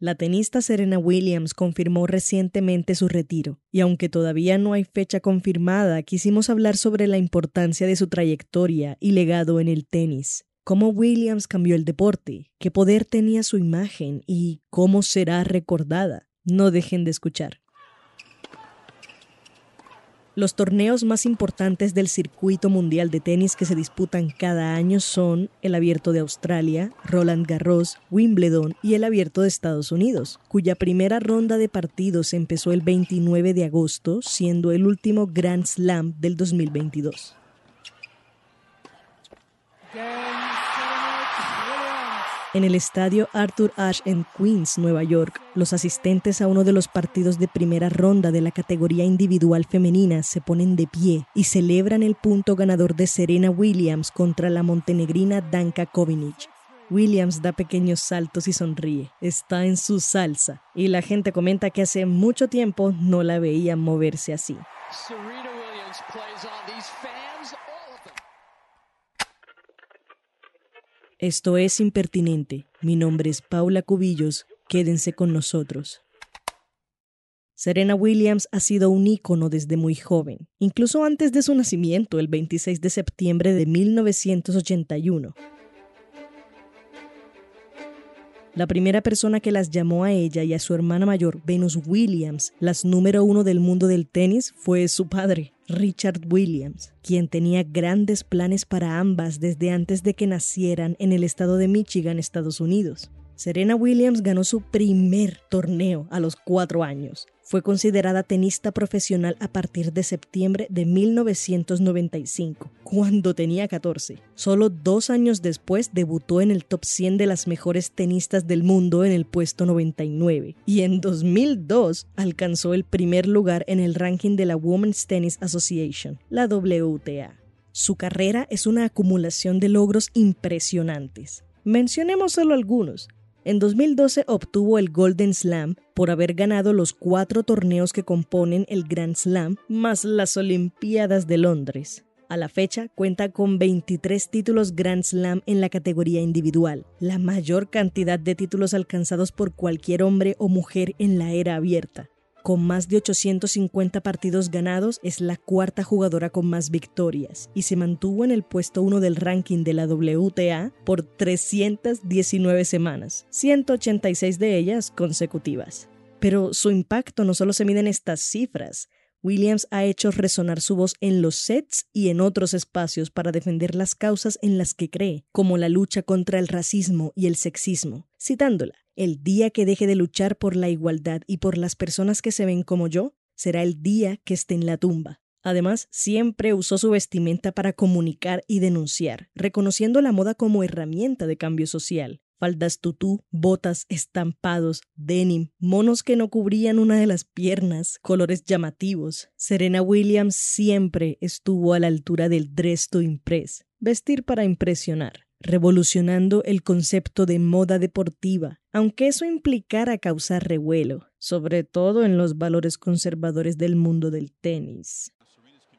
La tenista Serena Williams confirmó recientemente su retiro, y aunque todavía no hay fecha confirmada, quisimos hablar sobre la importancia de su trayectoria y legado en el tenis, cómo Williams cambió el deporte, qué poder tenía su imagen y cómo será recordada. No dejen de escuchar. Los torneos más importantes del circuito mundial de tenis que se disputan cada año son el Abierto de Australia, Roland Garros, Wimbledon y el Abierto de Estados Unidos, cuya primera ronda de partidos empezó el 29 de agosto, siendo el último Grand Slam del 2022. En el estadio Arthur Ashe en Queens, Nueva York, los asistentes a uno de los partidos de primera ronda de la categoría individual femenina se ponen de pie y celebran el punto ganador de Serena Williams contra la montenegrina Danka Kovinic. Williams da pequeños saltos y sonríe. Está en su salsa. Y la gente comenta que hace mucho tiempo no la veía moverse así. Esto es Impertinente. Mi nombre es Paula Cubillos. Quédense con nosotros. Serena Williams ha sido un ícono desde muy joven, incluso antes de su nacimiento, el 26 de septiembre de 1981. La primera persona que las llamó a ella y a su hermana mayor, Venus Williams, las número uno del mundo del tenis, fue su padre, Richard Williams, quien tenía grandes planes para ambas desde antes de que nacieran en el estado de Michigan, Estados Unidos. Serena Williams ganó su primer torneo a los cuatro años. Fue considerada tenista profesional a partir de septiembre de 1995, cuando tenía 14. Solo dos años después debutó en el top 100 de las mejores tenistas del mundo en el puesto 99 y en 2002 alcanzó el primer lugar en el ranking de la Women's Tennis Association, la WTA. Su carrera es una acumulación de logros impresionantes. Mencionemos solo algunos. En 2012 obtuvo el Golden Slam por haber ganado los cuatro torneos que componen el Grand Slam más las Olimpiadas de Londres. A la fecha cuenta con 23 títulos Grand Slam en la categoría individual, la mayor cantidad de títulos alcanzados por cualquier hombre o mujer en la era abierta. Con más de 850 partidos ganados, es la cuarta jugadora con más victorias y se mantuvo en el puesto 1 del ranking de la WTA por 319 semanas, 186 de ellas consecutivas. Pero su impacto no solo se mide en estas cifras, Williams ha hecho resonar su voz en los sets y en otros espacios para defender las causas en las que cree, como la lucha contra el racismo y el sexismo. Citándola, el día que deje de luchar por la igualdad y por las personas que se ven como yo, será el día que esté en la tumba. Además, siempre usó su vestimenta para comunicar y denunciar, reconociendo la moda como herramienta de cambio social faldas tutú, botas, estampados, denim, monos que no cubrían una de las piernas, colores llamativos. Serena Williams siempre estuvo a la altura del dress impress, vestir para impresionar, revolucionando el concepto de moda deportiva, aunque eso implicara causar revuelo, sobre todo en los valores conservadores del mundo del tenis.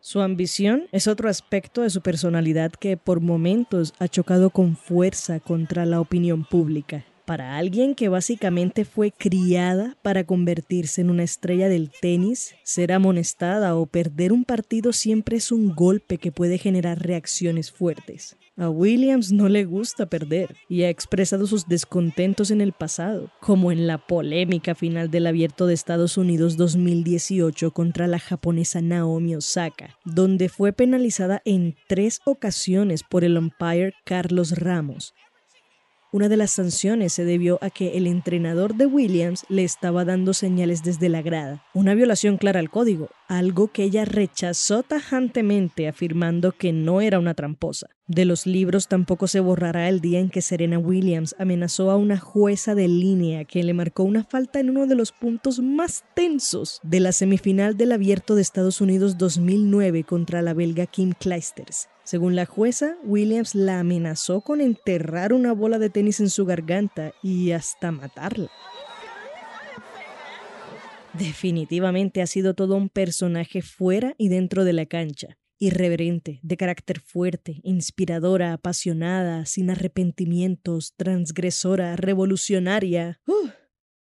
Su ambición es otro aspecto de su personalidad que por momentos ha chocado con fuerza contra la opinión pública. Para alguien que básicamente fue criada para convertirse en una estrella del tenis, ser amonestada o perder un partido siempre es un golpe que puede generar reacciones fuertes. A Williams no le gusta perder y ha expresado sus descontentos en el pasado, como en la polémica final del Abierto de Estados Unidos 2018 contra la japonesa Naomi Osaka, donde fue penalizada en tres ocasiones por el umpire Carlos Ramos, Una de las sanciones se debió a que el entrenador de Williams le estaba dando señales desde la grada, una violación clara al código, algo que ella rechazó tajantemente afirmando que no era una tramposa. De los libros tampoco se borrará el día en que Serena Williams amenazó a una jueza de línea que le marcó una falta en uno de los puntos más tensos de la semifinal del Abierto de Estados Unidos 2009 contra la belga Kim Clijsters. Según la jueza, Williams la amenazó con enterrar una bola de tenis en su garganta y hasta matarla. Definitivamente ha sido todo un personaje fuera y dentro de la cancha. Irreverente, de carácter fuerte, inspiradora, apasionada, sin arrepentimientos, transgresora, revolucionaria.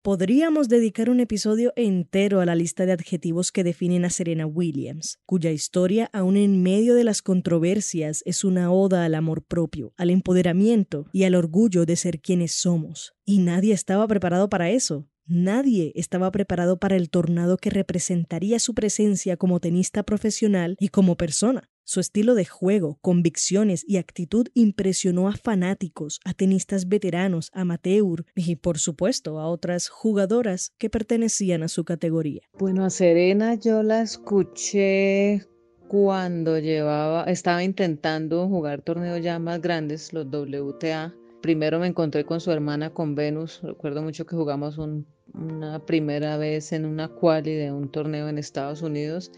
Podríamos dedicar un episodio entero a la lista de adjetivos que definen a Serena Williams, cuya historia, aun en medio de las controversias, es una oda al amor propio, al empoderamiento y al orgullo de ser quienes somos. Y nadie estaba preparado para eso. Nadie estaba preparado para el tornado que representaría su presencia como tenista profesional y como persona. Su estilo de juego, convicciones y actitud impresionó a fanáticos, a tenistas veteranos, amateur y por supuesto a otras jugadoras que pertenecían a su categoría. Bueno, a Serena yo la escuché cuando llevaba, estaba intentando jugar torneos ya más grandes, los WTA. Primero me encontré con su hermana, con Venus. Recuerdo mucho que jugamos un una primera vez en una quali de un torneo en Estados Unidos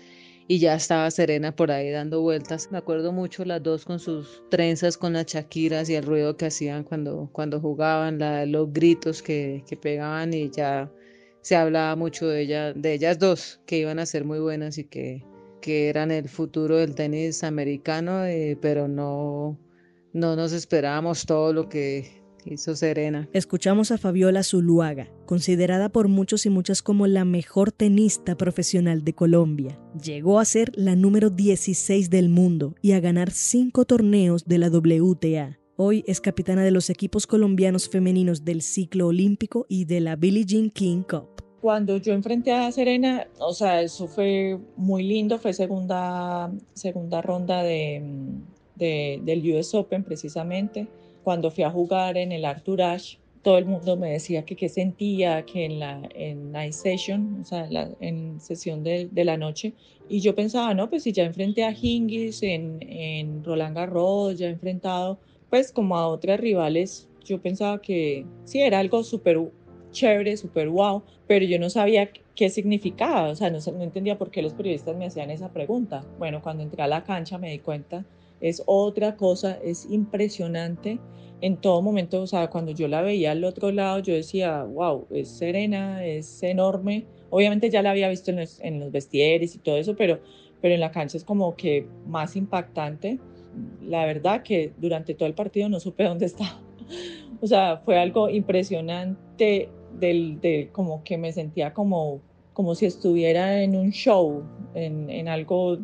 y ya estaba Serena por ahí dando vueltas. Me acuerdo mucho las dos con sus trenzas con las chaquiras y el ruido que hacían cuando, cuando jugaban, los gritos que, que pegaban y ya se hablaba mucho de, ella, de ellas dos, que iban a ser muy buenas y que, que eran el futuro del tenis americano, eh, pero no, no nos esperábamos todo lo que hizo Serena. Escuchamos a Fabiola Zuluaga, considerada por muchos y muchas como la mejor tenista profesional de Colombia. Llegó a ser la número 16 del mundo y a ganar cinco torneos de la WTA. Hoy es capitana de los equipos colombianos femeninos del ciclo olímpico y de la Billie Jean King Cup. Cuando yo enfrenté a Serena, o sea, eso fue muy lindo, fue segunda, segunda ronda de, del US Open precisamente cuando fui a jugar en el Arthur Ashe, todo el mundo me decía que qué sentía, que en la en night session, o sea, en sesión de, de, la noche, y yo pensaba, no, pues si ya enfrenté a Hingis en, en Roland Garros, ya he enfrentado, pues como a otras rivales, yo pensaba que sí, era algo súper chévere, súper wow, pero yo no sabía qué significaba, o sea, no, no entendía por qué los periodistas me hacían esa pregunta. Bueno, cuando entré a la cancha me di cuenta es otra cosa, es impresionante. En todo momento, o sea, cuando yo la veía al otro lado, yo decía, wow, es serena, es enorme. Obviamente ya la había visto en los, en los vestieres y todo eso, pero, pero en la cancha es como que más impactante. La verdad que durante todo el partido no supe dónde estaba. O sea, fue algo impresionante del, de como que me sentía como, como si estuviera en un show, en, en algo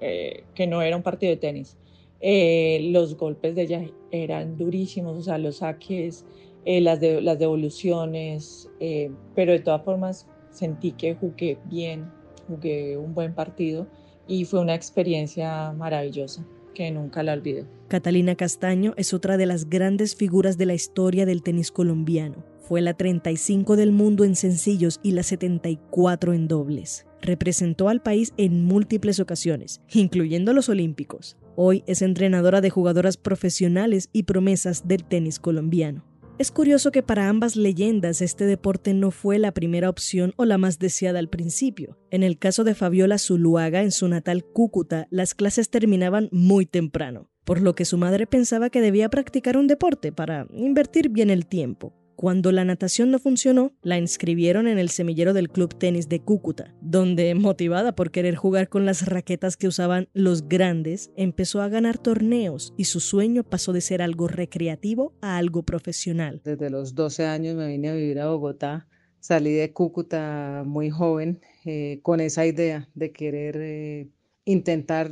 eh, que no era un partido de tenis. Eh, los golpes de ella eran durísimos, o sea, los saques, eh, las, de, las devoluciones, eh, pero de todas formas sentí que jugué bien, jugué un buen partido y fue una experiencia maravillosa que nunca la olvido. Catalina Castaño es otra de las grandes figuras de la historia del tenis colombiano. Fue la 35 del mundo en sencillos y la 74 en dobles. Representó al país en múltiples ocasiones, incluyendo los Olímpicos. Hoy es entrenadora de jugadoras profesionales y promesas del tenis colombiano. Es curioso que para ambas leyendas este deporte no fue la primera opción o la más deseada al principio. En el caso de Fabiola Zuluaga en su natal Cúcuta, las clases terminaban muy temprano, por lo que su madre pensaba que debía practicar un deporte para invertir bien el tiempo. Cuando la natación no funcionó, la inscribieron en el semillero del Club Tenis de Cúcuta, donde, motivada por querer jugar con las raquetas que usaban los grandes, empezó a ganar torneos y su sueño pasó de ser algo recreativo a algo profesional. Desde los 12 años me vine a vivir a Bogotá. Salí de Cúcuta muy joven eh, con esa idea de querer eh, intentar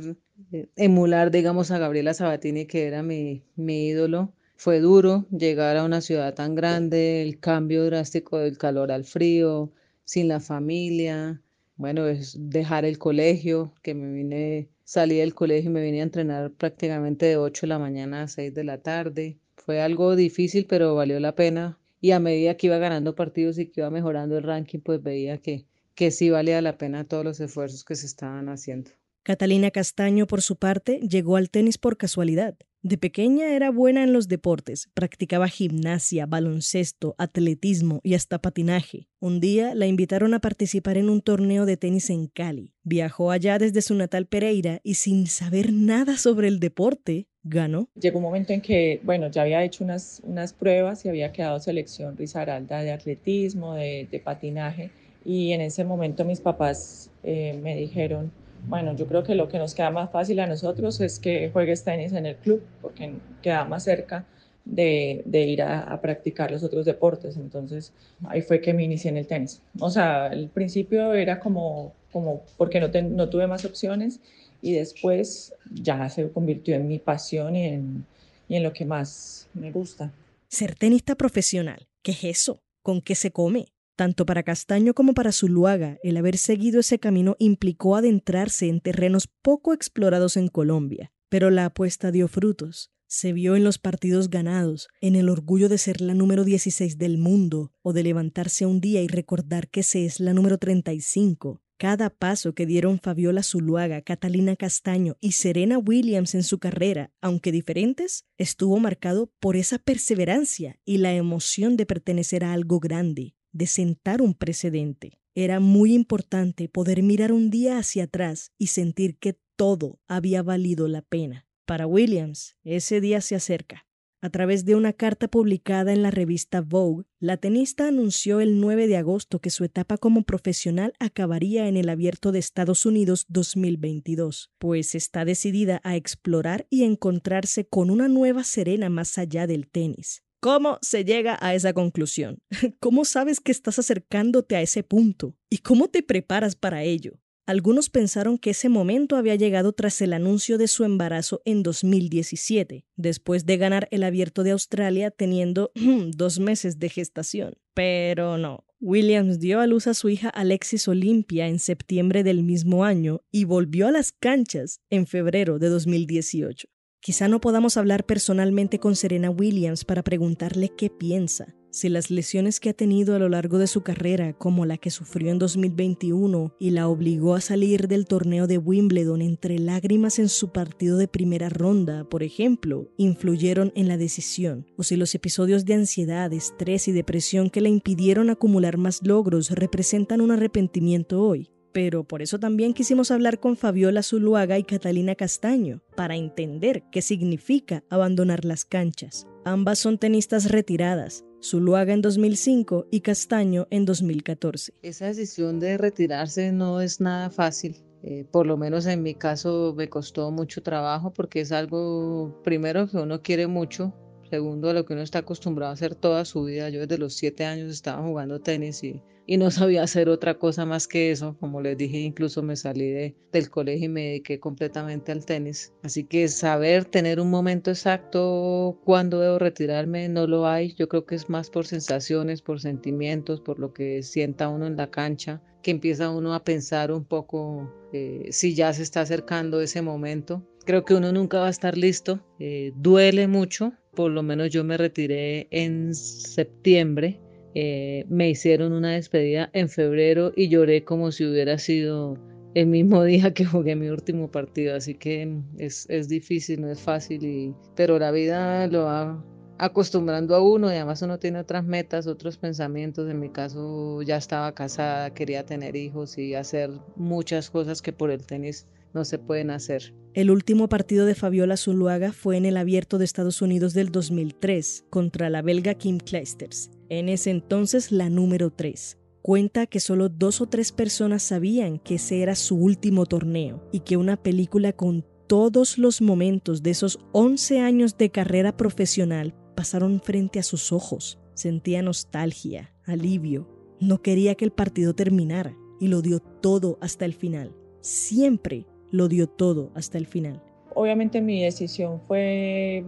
eh, emular, digamos, a Gabriela Sabatini, que era mi, mi ídolo fue duro llegar a una ciudad tan grande, el cambio drástico del calor al frío, sin la familia, bueno, es dejar el colegio, que me vine, salí del colegio y me vine a entrenar prácticamente de 8 de la mañana a 6 de la tarde. Fue algo difícil, pero valió la pena. Y a medida que iba ganando partidos y que iba mejorando el ranking, pues veía que, que sí valía la pena todos los esfuerzos que se estaban haciendo. Catalina Castaño, por su parte, llegó al tenis por casualidad. De pequeña era buena en los deportes, practicaba gimnasia, baloncesto, atletismo y hasta patinaje. Un día la invitaron a participar en un torneo de tenis en Cali. Viajó allá desde su natal Pereira y sin saber nada sobre el deporte, ganó. Llegó un momento en que, bueno, ya había hecho unas, unas pruebas y había quedado selección Risaralda de atletismo, de, patinaje y en ese momento mis papás eh, me dijeron, bueno, yo creo que lo que nos queda más fácil a nosotros es que juegues tenis en el club, porque queda más cerca de, ir a, a, practicar los otros deportes. Entonces ahí fue que me inicié en el tenis. O sea, al principio era como, como porque no, te, no tuve más opciones y después ya se convirtió en mi pasión y en, y en lo que más me gusta. Ser tenista profesional, ¿qué es eso? ¿Con qué se come? Tanto para Castaño como para Zuluaga, el haber seguido ese camino implicó adentrarse en terrenos poco explorados en Colombia, pero la apuesta dio frutos. Se vio en los partidos ganados, en el orgullo de ser la número 16 del mundo o de levantarse un día y recordar que se es la número 35. Cada paso que dieron Fabiola Zuluaga, Catalina Castaño y Serena Williams en su carrera, aunque diferentes, estuvo marcado por esa perseverancia y la emoción de pertenecer a algo grande, de sentar un precedente. Era muy importante poder mirar un día hacia atrás y sentir que todo había valido la pena. Para Williams, ese día se acerca. A través de una carta publicada en la revista Vogue, la tenista anunció el 9 de agosto que su etapa como profesional acabaría en el Abierto de Estados Unidos 2022, pues está decidida a explorar y encontrarse con una nueva Serena más allá del tenis. ¿Cómo se llega a esa conclusión? ¿Cómo sabes que estás acercándote a ese punto? ¿Y cómo te preparas para ello? Algunos pensaron que ese momento había llegado tras el anuncio de su embarazo en 2017, después de ganar el abierto de Australia teniendo dos meses de gestación. Pero no, Williams dio a luz a su hija Alexis Olimpia en septiembre del mismo año y volvió a las canchas en febrero de 2018. Quizá no podamos hablar personalmente con Serena Williams para preguntarle qué piensa, si las lesiones que ha tenido a lo largo de su carrera, como la que sufrió en 2021 y la obligó a salir del torneo de Wimbledon entre lágrimas en su partido de primera ronda, por ejemplo, influyeron en la decisión, o si los episodios de ansiedad, estrés y depresión que le impidieron acumular más logros representan un arrepentimiento hoy pero por eso también quisimos hablar con Fabiola Zuluaga y Catalina Castaño, para entender qué significa abandonar las canchas. Ambas son tenistas retiradas, Zuluaga en 2005 y Castaño en 2014. Esa decisión de retirarse no es nada fácil. Eh, por lo menos en mi caso me costó mucho trabajo porque es algo, primero, que uno quiere mucho, segundo, a lo que uno está acostumbrado a hacer toda su vida. Yo desde los siete años estaba jugando tenis y y no sabía hacer otra cosa más que eso. Como les dije, incluso me salí de, del colegio y me dediqué completamente al tenis. Así que saber tener un momento exacto cuándo debo retirarme no lo hay. Yo creo que es más por sensaciones, por sentimientos, por lo que sienta uno en la cancha, que empieza uno a pensar un poco eh, si ya se está acercando ese momento. Creo que uno nunca va a estar listo. Eh, duele mucho. Por lo menos yo me retiré en septiembre eh, me hicieron una despedida en febrero y lloré como si hubiera sido el mismo día que jugué mi último partido, así que es, es difícil, no es fácil, y, pero la vida lo va acostumbrando a uno y además uno tiene otras metas, otros pensamientos. En mi caso ya estaba casada, quería tener hijos y hacer muchas cosas que por el tenis no se pueden hacer. El último partido de Fabiola Zuluaga fue en el Abierto de Estados Unidos del 2003 contra la belga Kim Kleisters, en ese entonces la número 3. Cuenta que solo dos o tres personas sabían que ese era su último torneo y que una película con todos los momentos de esos 11 años de carrera profesional pasaron frente a sus ojos. Sentía nostalgia, alivio. No quería que el partido terminara y lo dio todo hasta el final. Siempre lo dio todo hasta el final. Obviamente mi decisión fue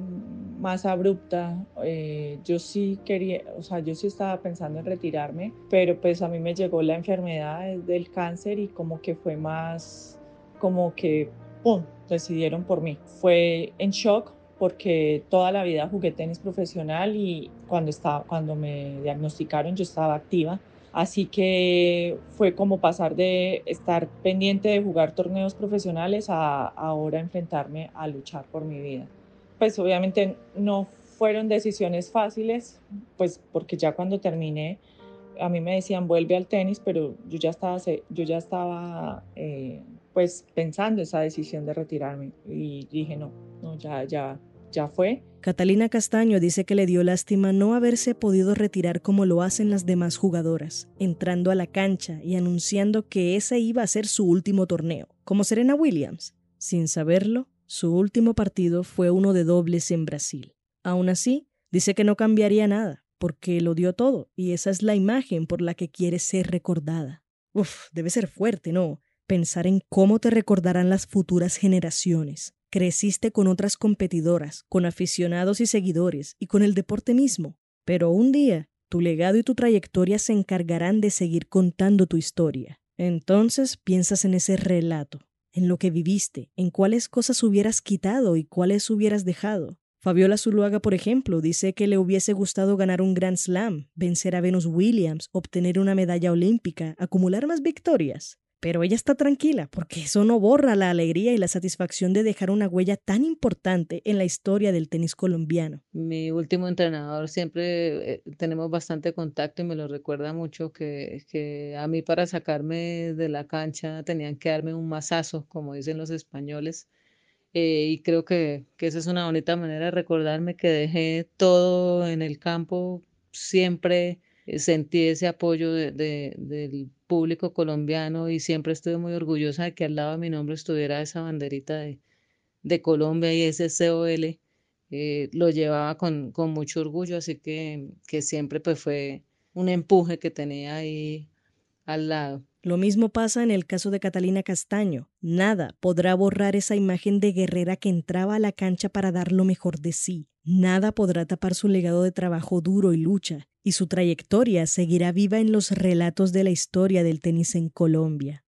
más abrupta. Eh, yo sí quería, o sea, yo sí estaba pensando en retirarme, pero pues a mí me llegó la enfermedad del cáncer y como que fue más, como que, ¡pum!, decidieron por mí. Fue en shock porque toda la vida jugué tenis profesional y cuando, estaba, cuando me diagnosticaron yo estaba activa. Así que fue como pasar de estar pendiente de jugar torneos profesionales a ahora enfrentarme a luchar por mi vida. Pues obviamente no fueron decisiones fáciles, pues porque ya cuando terminé, a mí me decían vuelve al tenis, pero yo ya estaba, yo ya estaba eh, pues pensando esa decisión de retirarme y dije no, no, ya, ya, ya fue. Catalina Castaño dice que le dio lástima no haberse podido retirar como lo hacen las demás jugadoras, entrando a la cancha y anunciando que ese iba a ser su último torneo, como Serena Williams. Sin saberlo, su último partido fue uno de dobles en Brasil. Aún así, dice que no cambiaría nada, porque lo dio todo, y esa es la imagen por la que quiere ser recordada. Uf, debe ser fuerte, ¿no? Pensar en cómo te recordarán las futuras generaciones. Creciste con otras competidoras, con aficionados y seguidores, y con el deporte mismo. Pero un día, tu legado y tu trayectoria se encargarán de seguir contando tu historia. Entonces piensas en ese relato, en lo que viviste, en cuáles cosas hubieras quitado y cuáles hubieras dejado. Fabiola Zuluaga, por ejemplo, dice que le hubiese gustado ganar un Grand Slam, vencer a Venus Williams, obtener una medalla olímpica, acumular más victorias. Pero ella está tranquila porque eso no borra la alegría y la satisfacción de dejar una huella tan importante en la historia del tenis colombiano. Mi último entrenador siempre eh, tenemos bastante contacto y me lo recuerda mucho que, que a mí para sacarme de la cancha tenían que darme un mazazo, como dicen los españoles eh, y creo que, que, esa es una bonita manera de recordarme que dejé todo en el campo, siempre sentí ese apoyo de, del público colombiano y siempre estuve muy orgullosa de que al lado de mi nombre estuviera esa banderita de, de Colombia y ese COL. Eh, lo llevaba con, con, mucho orgullo, así que, que siempre pues fue un empuje que tenía ahí al lado. Lo mismo pasa en el caso de Catalina Castaño. Nada podrá borrar esa imagen de guerrera que entraba a la cancha para dar lo mejor de sí. Nada podrá tapar su legado de trabajo duro y lucha, y su trayectoria seguirá viva en los relatos de la historia del tenis en Colombia.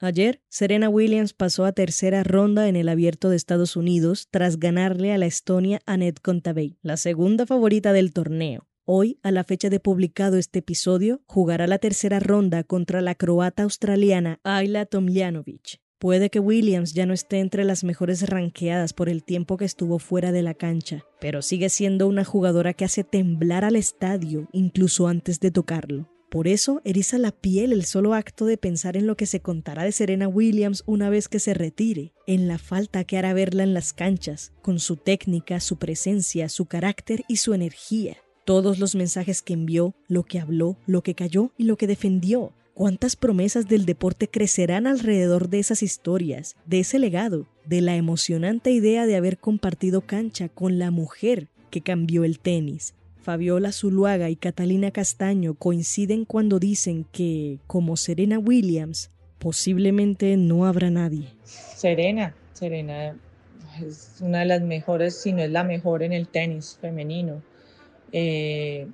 Ayer, Serena Williams pasó a tercera ronda en el Abierto de Estados Unidos tras ganarle a la Estonia Annette Kontaveit, la segunda favorita del torneo. Hoy, a la fecha de publicado este episodio, jugará la tercera ronda contra la croata australiana Ayla Tomljanovic. Puede que Williams ya no esté entre las mejores ranqueadas por el tiempo que estuvo fuera de la cancha, pero sigue siendo una jugadora que hace temblar al estadio incluso antes de tocarlo. Por eso eriza la piel el solo acto de pensar en lo que se contará de Serena Williams una vez que se retire, en la falta que hará verla en las canchas, con su técnica, su presencia, su carácter y su energía todos los mensajes que envió, lo que habló, lo que cayó y lo que defendió. ¿Cuántas promesas del deporte crecerán alrededor de esas historias, de ese legado, de la emocionante idea de haber compartido cancha con la mujer que cambió el tenis? Fabiola Zuluaga y Catalina Castaño coinciden cuando dicen que, como Serena Williams, posiblemente no habrá nadie. Serena, Serena es una de las mejores, si no es la mejor en el tenis femenino eh,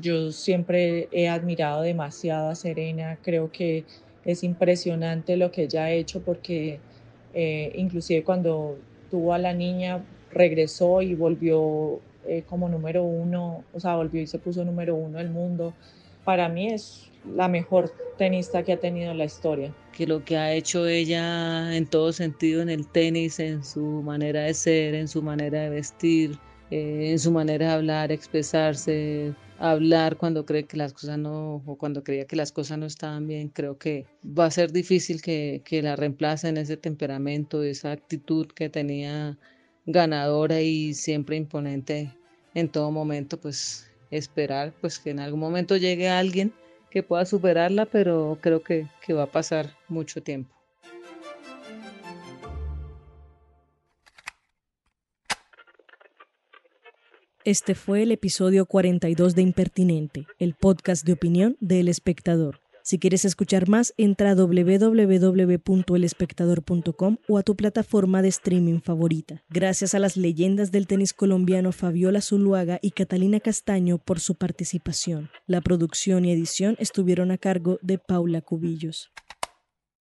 yo siempre he admirado demasiado a Serena, creo que es impresionante lo que ella ha hecho porque eh, inclusive cuando tuvo a la niña regresó y volvió eh, como número uno, o sea, volvió y se puso número uno del mundo. Para mí es la mejor tenista que ha tenido en la historia. Que lo que ha hecho ella en todo sentido en el tenis, en su manera de ser, en su manera de vestir, eh, en su manera de hablar, expresarse, hablar cuando cree que las cosas no, o cuando creía que las cosas no estaban bien, creo que va a ser difícil que, que la reemplacen ese temperamento, esa actitud que tenía ganadora y siempre imponente en todo momento, pues esperar pues que en algún momento llegue alguien que pueda superarla, pero creo que, que va a pasar mucho tiempo. Este fue el episodio 42 de Impertinente, el podcast de opinión de El Espectador. Si quieres escuchar más, entra a www.elespectador.com o a tu plataforma de streaming favorita. Gracias a las leyendas del tenis colombiano Fabiola Zuluaga y Catalina Castaño por su participación. La producción y edición estuvieron a cargo de Paula Cubillos.